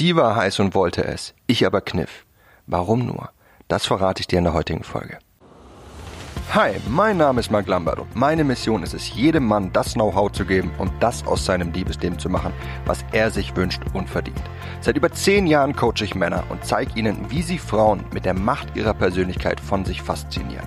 Sie war heiß und wollte es, ich aber kniff. Warum nur? Das verrate ich dir in der heutigen Folge. Hi, mein Name ist Mark Lambert und meine Mission ist es, jedem Mann das Know-how zu geben und das aus seinem Liebesleben zu machen, was er sich wünscht und verdient. Seit über zehn Jahren coache ich Männer und zeige ihnen, wie sie Frauen mit der Macht ihrer Persönlichkeit von sich faszinieren.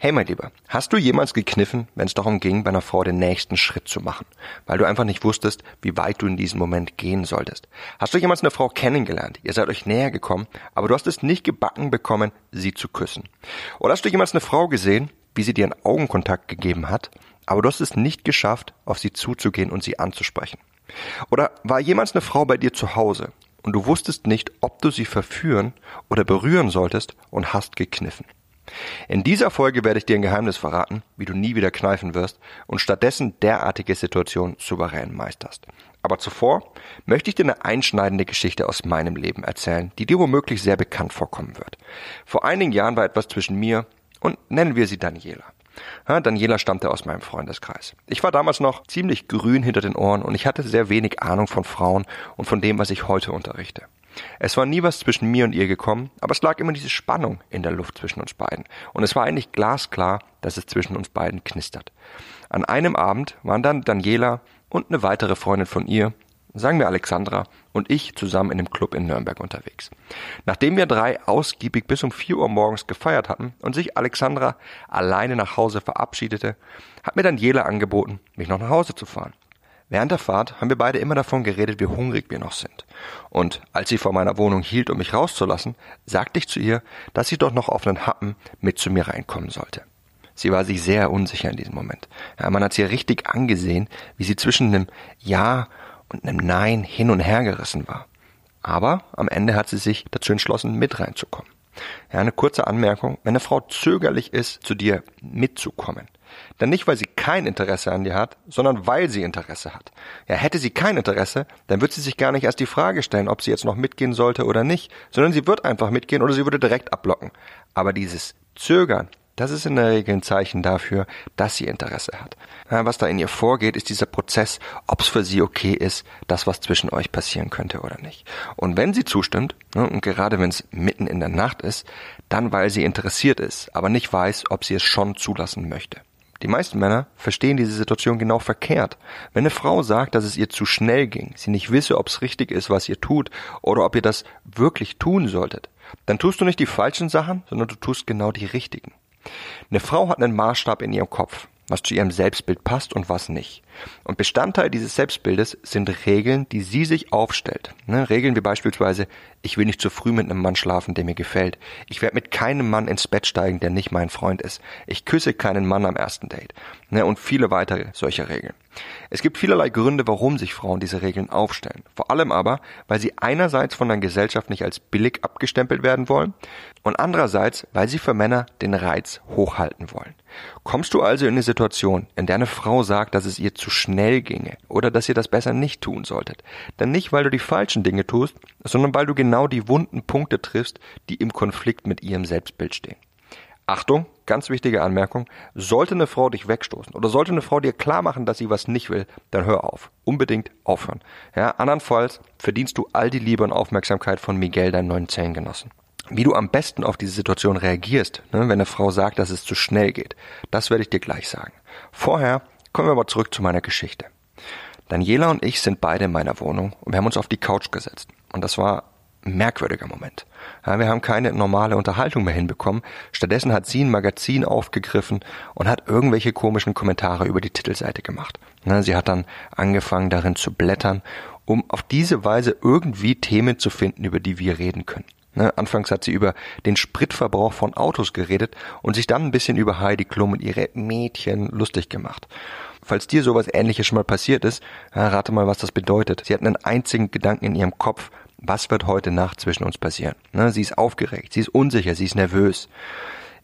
Hey mein Lieber, hast du jemals gekniffen, wenn es darum ging, bei einer Frau den nächsten Schritt zu machen, weil du einfach nicht wusstest, wie weit du in diesem Moment gehen solltest? Hast du jemals eine Frau kennengelernt, ihr seid euch näher gekommen, aber du hast es nicht gebacken bekommen, sie zu küssen? Oder hast du jemals eine Frau gesehen, wie sie dir einen Augenkontakt gegeben hat, aber du hast es nicht geschafft, auf sie zuzugehen und sie anzusprechen? Oder war jemals eine Frau bei dir zu Hause und du wusstest nicht, ob du sie verführen oder berühren solltest und hast gekniffen? In dieser Folge werde ich dir ein Geheimnis verraten, wie du nie wieder kneifen wirst und stattdessen derartige Situationen souverän meisterst. Aber zuvor möchte ich dir eine einschneidende Geschichte aus meinem Leben erzählen, die dir womöglich sehr bekannt vorkommen wird. Vor einigen Jahren war etwas zwischen mir und nennen wir sie Daniela. Ja, Daniela stammte aus meinem Freundeskreis. Ich war damals noch ziemlich grün hinter den Ohren und ich hatte sehr wenig Ahnung von Frauen und von dem, was ich heute unterrichte. Es war nie was zwischen mir und ihr gekommen, aber es lag immer diese Spannung in der Luft zwischen uns beiden. Und es war eigentlich glasklar, dass es zwischen uns beiden knistert. An einem Abend waren dann Daniela und eine weitere Freundin von ihr, sagen wir Alexandra, und ich zusammen in einem Club in Nürnberg unterwegs. Nachdem wir drei ausgiebig bis um vier Uhr morgens gefeiert hatten und sich Alexandra alleine nach Hause verabschiedete, hat mir Daniela angeboten, mich noch nach Hause zu fahren. Während der Fahrt haben wir beide immer davon geredet, wie hungrig wir noch sind. Und als sie vor meiner Wohnung hielt, um mich rauszulassen, sagte ich zu ihr, dass sie doch noch auf einen Happen mit zu mir reinkommen sollte. Sie war sich sehr unsicher in diesem Moment. Ja, man hat sie richtig angesehen, wie sie zwischen einem Ja und einem Nein hin und her gerissen war. Aber am Ende hat sie sich dazu entschlossen, mit reinzukommen. Ja, eine kurze Anmerkung. Wenn eine Frau zögerlich ist, zu dir mitzukommen, dann nicht, weil sie kein Interesse an dir hat, sondern weil sie Interesse hat. Ja, hätte sie kein Interesse, dann wird sie sich gar nicht erst die Frage stellen, ob sie jetzt noch mitgehen sollte oder nicht, sondern sie wird einfach mitgehen oder sie würde direkt abblocken. Aber dieses Zögern, das ist in der Regel ein Zeichen dafür, dass sie Interesse hat. Ja, was da in ihr vorgeht, ist dieser Prozess, ob es für sie okay ist, das, was zwischen euch passieren könnte oder nicht. Und wenn sie zustimmt, ne, und gerade wenn es mitten in der Nacht ist, dann weil sie interessiert ist, aber nicht weiß, ob sie es schon zulassen möchte. Die meisten Männer verstehen diese Situation genau verkehrt. Wenn eine Frau sagt, dass es ihr zu schnell ging, sie nicht wisse, ob es richtig ist, was ihr tut, oder ob ihr das wirklich tun solltet, dann tust du nicht die falschen Sachen, sondern du tust genau die richtigen. Eine Frau hat einen Maßstab in ihrem Kopf was zu ihrem Selbstbild passt und was nicht. Und Bestandteil dieses Selbstbildes sind Regeln, die sie sich aufstellt. Ne, Regeln wie beispielsweise, ich will nicht zu früh mit einem Mann schlafen, der mir gefällt. Ich werde mit keinem Mann ins Bett steigen, der nicht mein Freund ist. Ich küsse keinen Mann am ersten Date. Ne, und viele weitere solcher Regeln. Es gibt vielerlei Gründe, warum sich Frauen diese Regeln aufstellen. Vor allem aber, weil sie einerseits von der Gesellschaft nicht als billig abgestempelt werden wollen und andererseits, weil sie für Männer den Reiz hochhalten wollen. Kommst du also in eine Situation, in der eine Frau sagt, dass es ihr zu schnell ginge oder dass ihr das besser nicht tun solltet, dann nicht, weil du die falschen Dinge tust, sondern weil du genau die wunden Punkte triffst, die im Konflikt mit ihrem Selbstbild stehen. Achtung, ganz wichtige Anmerkung, sollte eine Frau dich wegstoßen oder sollte eine Frau dir klar machen, dass sie was nicht will, dann hör auf. Unbedingt aufhören. Ja, andernfalls verdienst du all die Liebe und Aufmerksamkeit von Miguel, deinen neuen Zellengenossen. Wie du am besten auf diese Situation reagierst, ne, wenn eine Frau sagt, dass es zu schnell geht, das werde ich dir gleich sagen. Vorher kommen wir aber zurück zu meiner Geschichte. Daniela und ich sind beide in meiner Wohnung und wir haben uns auf die Couch gesetzt. Und das war merkwürdiger Moment. Ja, wir haben keine normale Unterhaltung mehr hinbekommen. Stattdessen hat sie ein Magazin aufgegriffen und hat irgendwelche komischen Kommentare über die Titelseite gemacht. Ja, sie hat dann angefangen darin zu blättern, um auf diese Weise irgendwie Themen zu finden, über die wir reden können. Ne, anfangs hat sie über den Spritverbrauch von Autos geredet und sich dann ein bisschen über Heidi Klum und ihre Mädchen lustig gemacht. Falls dir sowas ähnliches schon mal passiert ist, rate mal, was das bedeutet. Sie hat einen einzigen Gedanken in ihrem Kopf was wird heute Nacht zwischen uns passieren? Ne, sie ist aufgeregt, sie ist unsicher, sie ist nervös.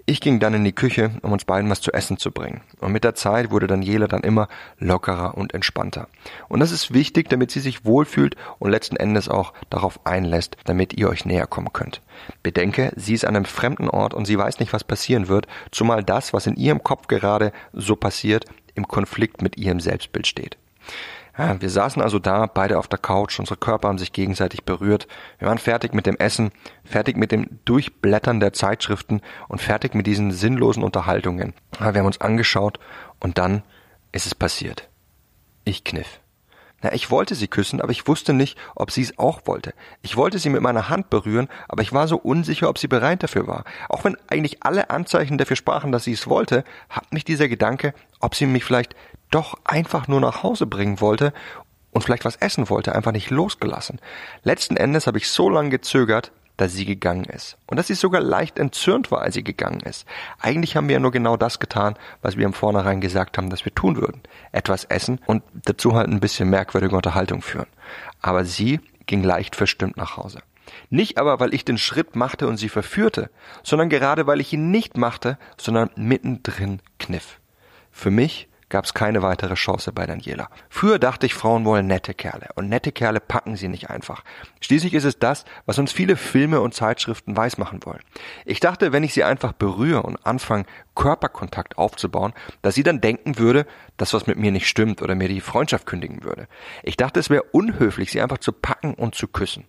Ich ging dann in die Küche, um uns beiden was zu essen zu bringen. Und mit der Zeit wurde Daniela dann immer lockerer und entspannter. Und das ist wichtig, damit sie sich wohlfühlt und letzten Endes auch darauf einlässt, damit ihr euch näher kommen könnt. Bedenke, sie ist an einem fremden Ort und sie weiß nicht, was passieren wird, zumal das, was in ihrem Kopf gerade so passiert, im Konflikt mit ihrem Selbstbild steht. Ja, wir saßen also da, beide auf der Couch, unsere Körper haben sich gegenseitig berührt. Wir waren fertig mit dem Essen, fertig mit dem Durchblättern der Zeitschriften und fertig mit diesen sinnlosen Unterhaltungen. Ja, wir haben uns angeschaut und dann ist es passiert. Ich kniff. Na, ich wollte sie küssen, aber ich wusste nicht, ob sie es auch wollte. Ich wollte sie mit meiner Hand berühren, aber ich war so unsicher, ob sie bereit dafür war. Auch wenn eigentlich alle Anzeichen dafür sprachen, dass sie es wollte, hat mich dieser Gedanke, ob sie mich vielleicht doch einfach nur nach Hause bringen wollte und vielleicht was essen wollte, einfach nicht losgelassen. Letzten Endes habe ich so lange gezögert, dass sie gegangen ist. Und dass sie sogar leicht entzürnt war, als sie gegangen ist. Eigentlich haben wir ja nur genau das getan, was wir im Vornherein gesagt haben, dass wir tun würden. Etwas essen und dazu halt ein bisschen merkwürdige Unterhaltung führen. Aber sie ging leicht verstimmt nach Hause. Nicht aber, weil ich den Schritt machte und sie verführte, sondern gerade, weil ich ihn nicht machte, sondern mittendrin kniff. Für mich gab es keine weitere Chance bei Daniela. Früher dachte ich, Frauen wollen nette Kerle und nette Kerle packen sie nicht einfach. Schließlich ist es das, was uns viele Filme und Zeitschriften weismachen wollen. Ich dachte, wenn ich sie einfach berühre und anfange, Körperkontakt aufzubauen, dass sie dann denken würde, dass was mit mir nicht stimmt oder mir die Freundschaft kündigen würde. Ich dachte, es wäre unhöflich, sie einfach zu packen und zu küssen.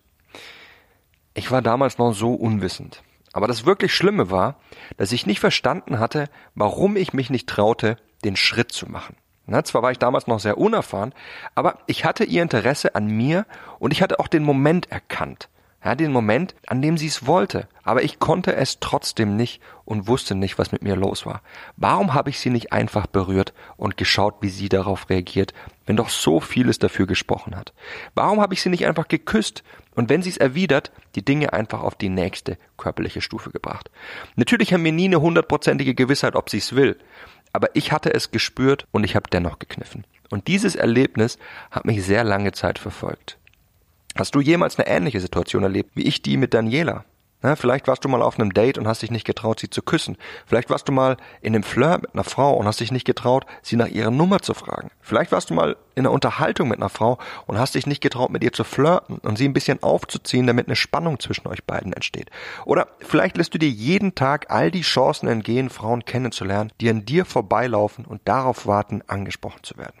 Ich war damals noch so unwissend. Aber das wirklich Schlimme war, dass ich nicht verstanden hatte, warum ich mich nicht traute, den Schritt zu machen. Na, zwar war ich damals noch sehr unerfahren, aber ich hatte ihr Interesse an mir und ich hatte auch den Moment erkannt. Ja, den Moment, an dem sie es wollte. Aber ich konnte es trotzdem nicht und wusste nicht, was mit mir los war. Warum habe ich sie nicht einfach berührt und geschaut, wie sie darauf reagiert, wenn doch so vieles dafür gesprochen hat? Warum habe ich sie nicht einfach geküsst und wenn sie es erwidert, die Dinge einfach auf die nächste körperliche Stufe gebracht? Natürlich haben wir nie eine hundertprozentige Gewissheit, ob sie es will aber ich hatte es gespürt und ich habe dennoch gekniffen. Und dieses Erlebnis hat mich sehr lange Zeit verfolgt. Hast du jemals eine ähnliche Situation erlebt wie ich die mit Daniela? Na, vielleicht warst du mal auf einem Date und hast dich nicht getraut, sie zu küssen. Vielleicht warst du mal in einem Flirt mit einer Frau und hast dich nicht getraut, sie nach ihrer Nummer zu fragen. Vielleicht warst du mal in einer Unterhaltung mit einer Frau und hast dich nicht getraut, mit ihr zu flirten und sie ein bisschen aufzuziehen, damit eine Spannung zwischen euch beiden entsteht. Oder vielleicht lässt du dir jeden Tag all die Chancen entgehen, Frauen kennenzulernen, die an dir vorbeilaufen und darauf warten, angesprochen zu werden.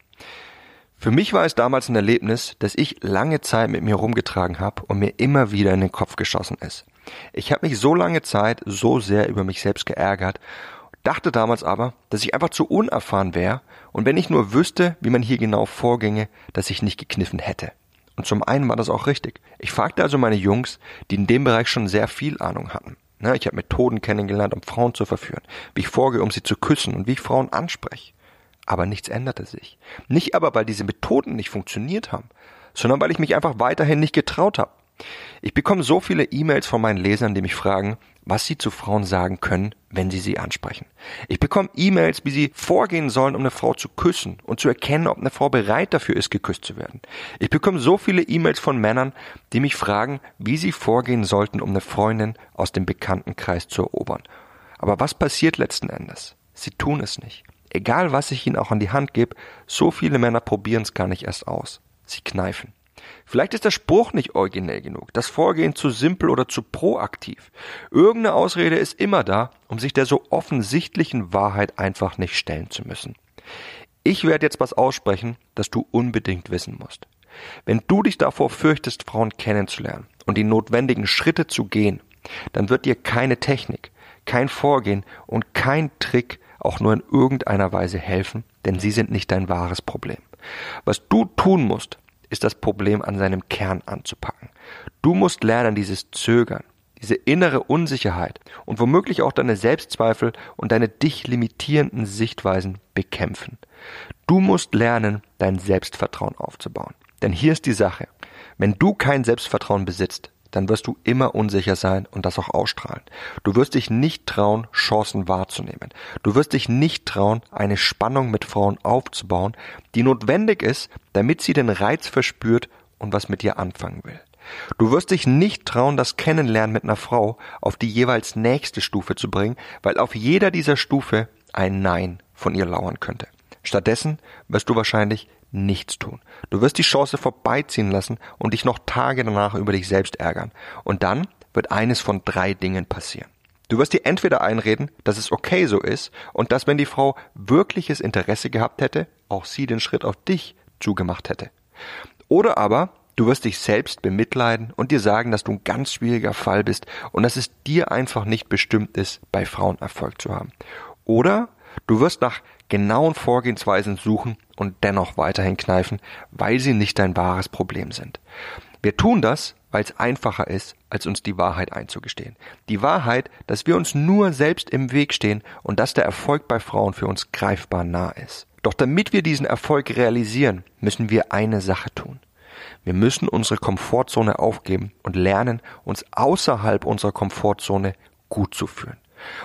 Für mich war es damals ein Erlebnis, das ich lange Zeit mit mir rumgetragen habe und mir immer wieder in den Kopf geschossen ist. Ich habe mich so lange Zeit so sehr über mich selbst geärgert, dachte damals aber, dass ich einfach zu unerfahren wäre und wenn ich nur wüsste, wie man hier genau vorginge, dass ich nicht gekniffen hätte. Und zum einen war das auch richtig. Ich fragte also meine Jungs, die in dem Bereich schon sehr viel Ahnung hatten. Ich habe Methoden kennengelernt, um Frauen zu verführen, wie ich vorgehe, um sie zu küssen und wie ich Frauen anspreche. Aber nichts änderte sich. Nicht aber, weil diese Methoden nicht funktioniert haben, sondern weil ich mich einfach weiterhin nicht getraut habe. Ich bekomme so viele E-Mails von meinen Lesern, die mich fragen, was sie zu Frauen sagen können, wenn sie sie ansprechen. Ich bekomme E-Mails, wie sie vorgehen sollen, um eine Frau zu küssen und zu erkennen, ob eine Frau bereit dafür ist, geküsst zu werden. Ich bekomme so viele E-Mails von Männern, die mich fragen, wie sie vorgehen sollten, um eine Freundin aus dem Bekanntenkreis zu erobern. Aber was passiert letzten Endes? Sie tun es nicht. Egal was ich ihnen auch an die Hand gebe, so viele Männer probieren es gar nicht erst aus. Sie kneifen. Vielleicht ist der Spruch nicht originell genug, das Vorgehen zu simpel oder zu proaktiv. Irgendeine Ausrede ist immer da, um sich der so offensichtlichen Wahrheit einfach nicht stellen zu müssen. Ich werde jetzt was aussprechen, das du unbedingt wissen musst. Wenn du dich davor fürchtest, Frauen kennenzulernen und die notwendigen Schritte zu gehen, dann wird dir keine Technik, kein Vorgehen und kein Trick auch nur in irgendeiner Weise helfen, denn sie sind nicht dein wahres Problem. Was du tun musst, ist das Problem an seinem Kern anzupacken. Du musst lernen, dieses Zögern, diese innere Unsicherheit und womöglich auch deine Selbstzweifel und deine dich limitierenden Sichtweisen bekämpfen. Du musst lernen, dein Selbstvertrauen aufzubauen. Denn hier ist die Sache. Wenn du kein Selbstvertrauen besitzt, dann wirst du immer unsicher sein und das auch ausstrahlen. Du wirst dich nicht trauen, Chancen wahrzunehmen. Du wirst dich nicht trauen, eine Spannung mit Frauen aufzubauen, die notwendig ist, damit sie den Reiz verspürt und was mit dir anfangen will. Du wirst dich nicht trauen, das Kennenlernen mit einer Frau auf die jeweils nächste Stufe zu bringen, weil auf jeder dieser Stufe ein Nein von ihr lauern könnte. Stattdessen wirst du wahrscheinlich nichts tun. Du wirst die Chance vorbeiziehen lassen und dich noch Tage danach über dich selbst ärgern. Und dann wird eines von drei Dingen passieren. Du wirst dir entweder einreden, dass es okay so ist und dass wenn die Frau wirkliches Interesse gehabt hätte, auch sie den Schritt auf dich zugemacht hätte. Oder aber du wirst dich selbst bemitleiden und dir sagen, dass du ein ganz schwieriger Fall bist und dass es dir einfach nicht bestimmt ist, bei Frauen Erfolg zu haben. Oder du wirst nach genauen Vorgehensweisen suchen und dennoch weiterhin kneifen, weil sie nicht dein wahres Problem sind. Wir tun das, weil es einfacher ist, als uns die Wahrheit einzugestehen. Die Wahrheit, dass wir uns nur selbst im Weg stehen und dass der Erfolg bei Frauen für uns greifbar nah ist. Doch damit wir diesen Erfolg realisieren, müssen wir eine Sache tun. Wir müssen unsere Komfortzone aufgeben und lernen, uns außerhalb unserer Komfortzone gut zu fühlen.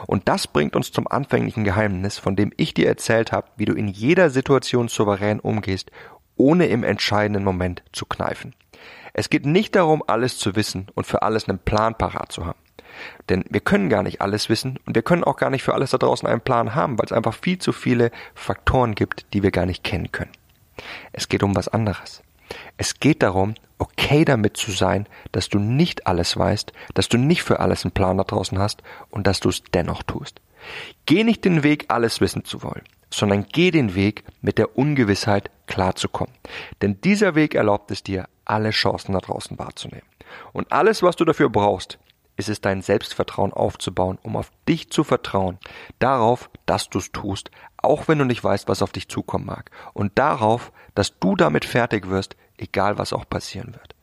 Und das bringt uns zum anfänglichen Geheimnis, von dem ich dir erzählt habe, wie du in jeder Situation souverän umgehst, ohne im entscheidenden Moment zu kneifen. Es geht nicht darum, alles zu wissen und für alles einen Plan parat zu haben. Denn wir können gar nicht alles wissen und wir können auch gar nicht für alles da draußen einen Plan haben, weil es einfach viel zu viele Faktoren gibt, die wir gar nicht kennen können. Es geht um was anderes. Es geht darum, okay damit zu sein, dass du nicht alles weißt, dass du nicht für alles einen Plan da draußen hast und dass du es dennoch tust. Geh nicht den Weg, alles wissen zu wollen, sondern geh den Weg, mit der Ungewissheit klarzukommen. Denn dieser Weg erlaubt es dir, alle Chancen da draußen wahrzunehmen. Und alles, was du dafür brauchst, ist es dein Selbstvertrauen aufzubauen, um auf dich zu vertrauen, darauf, dass du es tust, auch wenn du nicht weißt, was auf dich zukommen mag, und darauf, dass du damit fertig wirst, egal was auch passieren wird.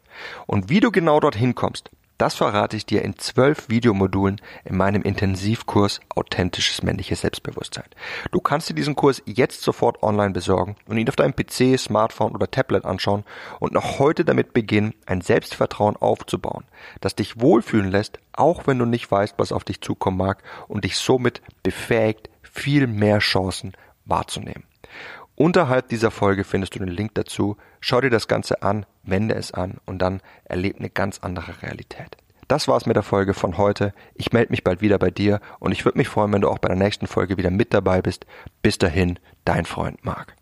Und wie du genau dorthin kommst, das verrate ich dir in zwölf Videomodulen in meinem Intensivkurs Authentisches männliches Selbstbewusstsein. Du kannst dir diesen Kurs jetzt sofort online besorgen und ihn auf deinem PC, Smartphone oder Tablet anschauen und noch heute damit beginnen, ein Selbstvertrauen aufzubauen, das dich wohlfühlen lässt, auch wenn du nicht weißt, was auf dich zukommen mag und dich somit befähigt, viel mehr Chancen wahrzunehmen. Unterhalb dieser Folge findest du den Link dazu. Schau dir das Ganze an, wende es an und dann erleb eine ganz andere Realität. Das war's mit der Folge von heute. Ich melde mich bald wieder bei dir und ich würde mich freuen, wenn du auch bei der nächsten Folge wieder mit dabei bist. Bis dahin, dein Freund Marc.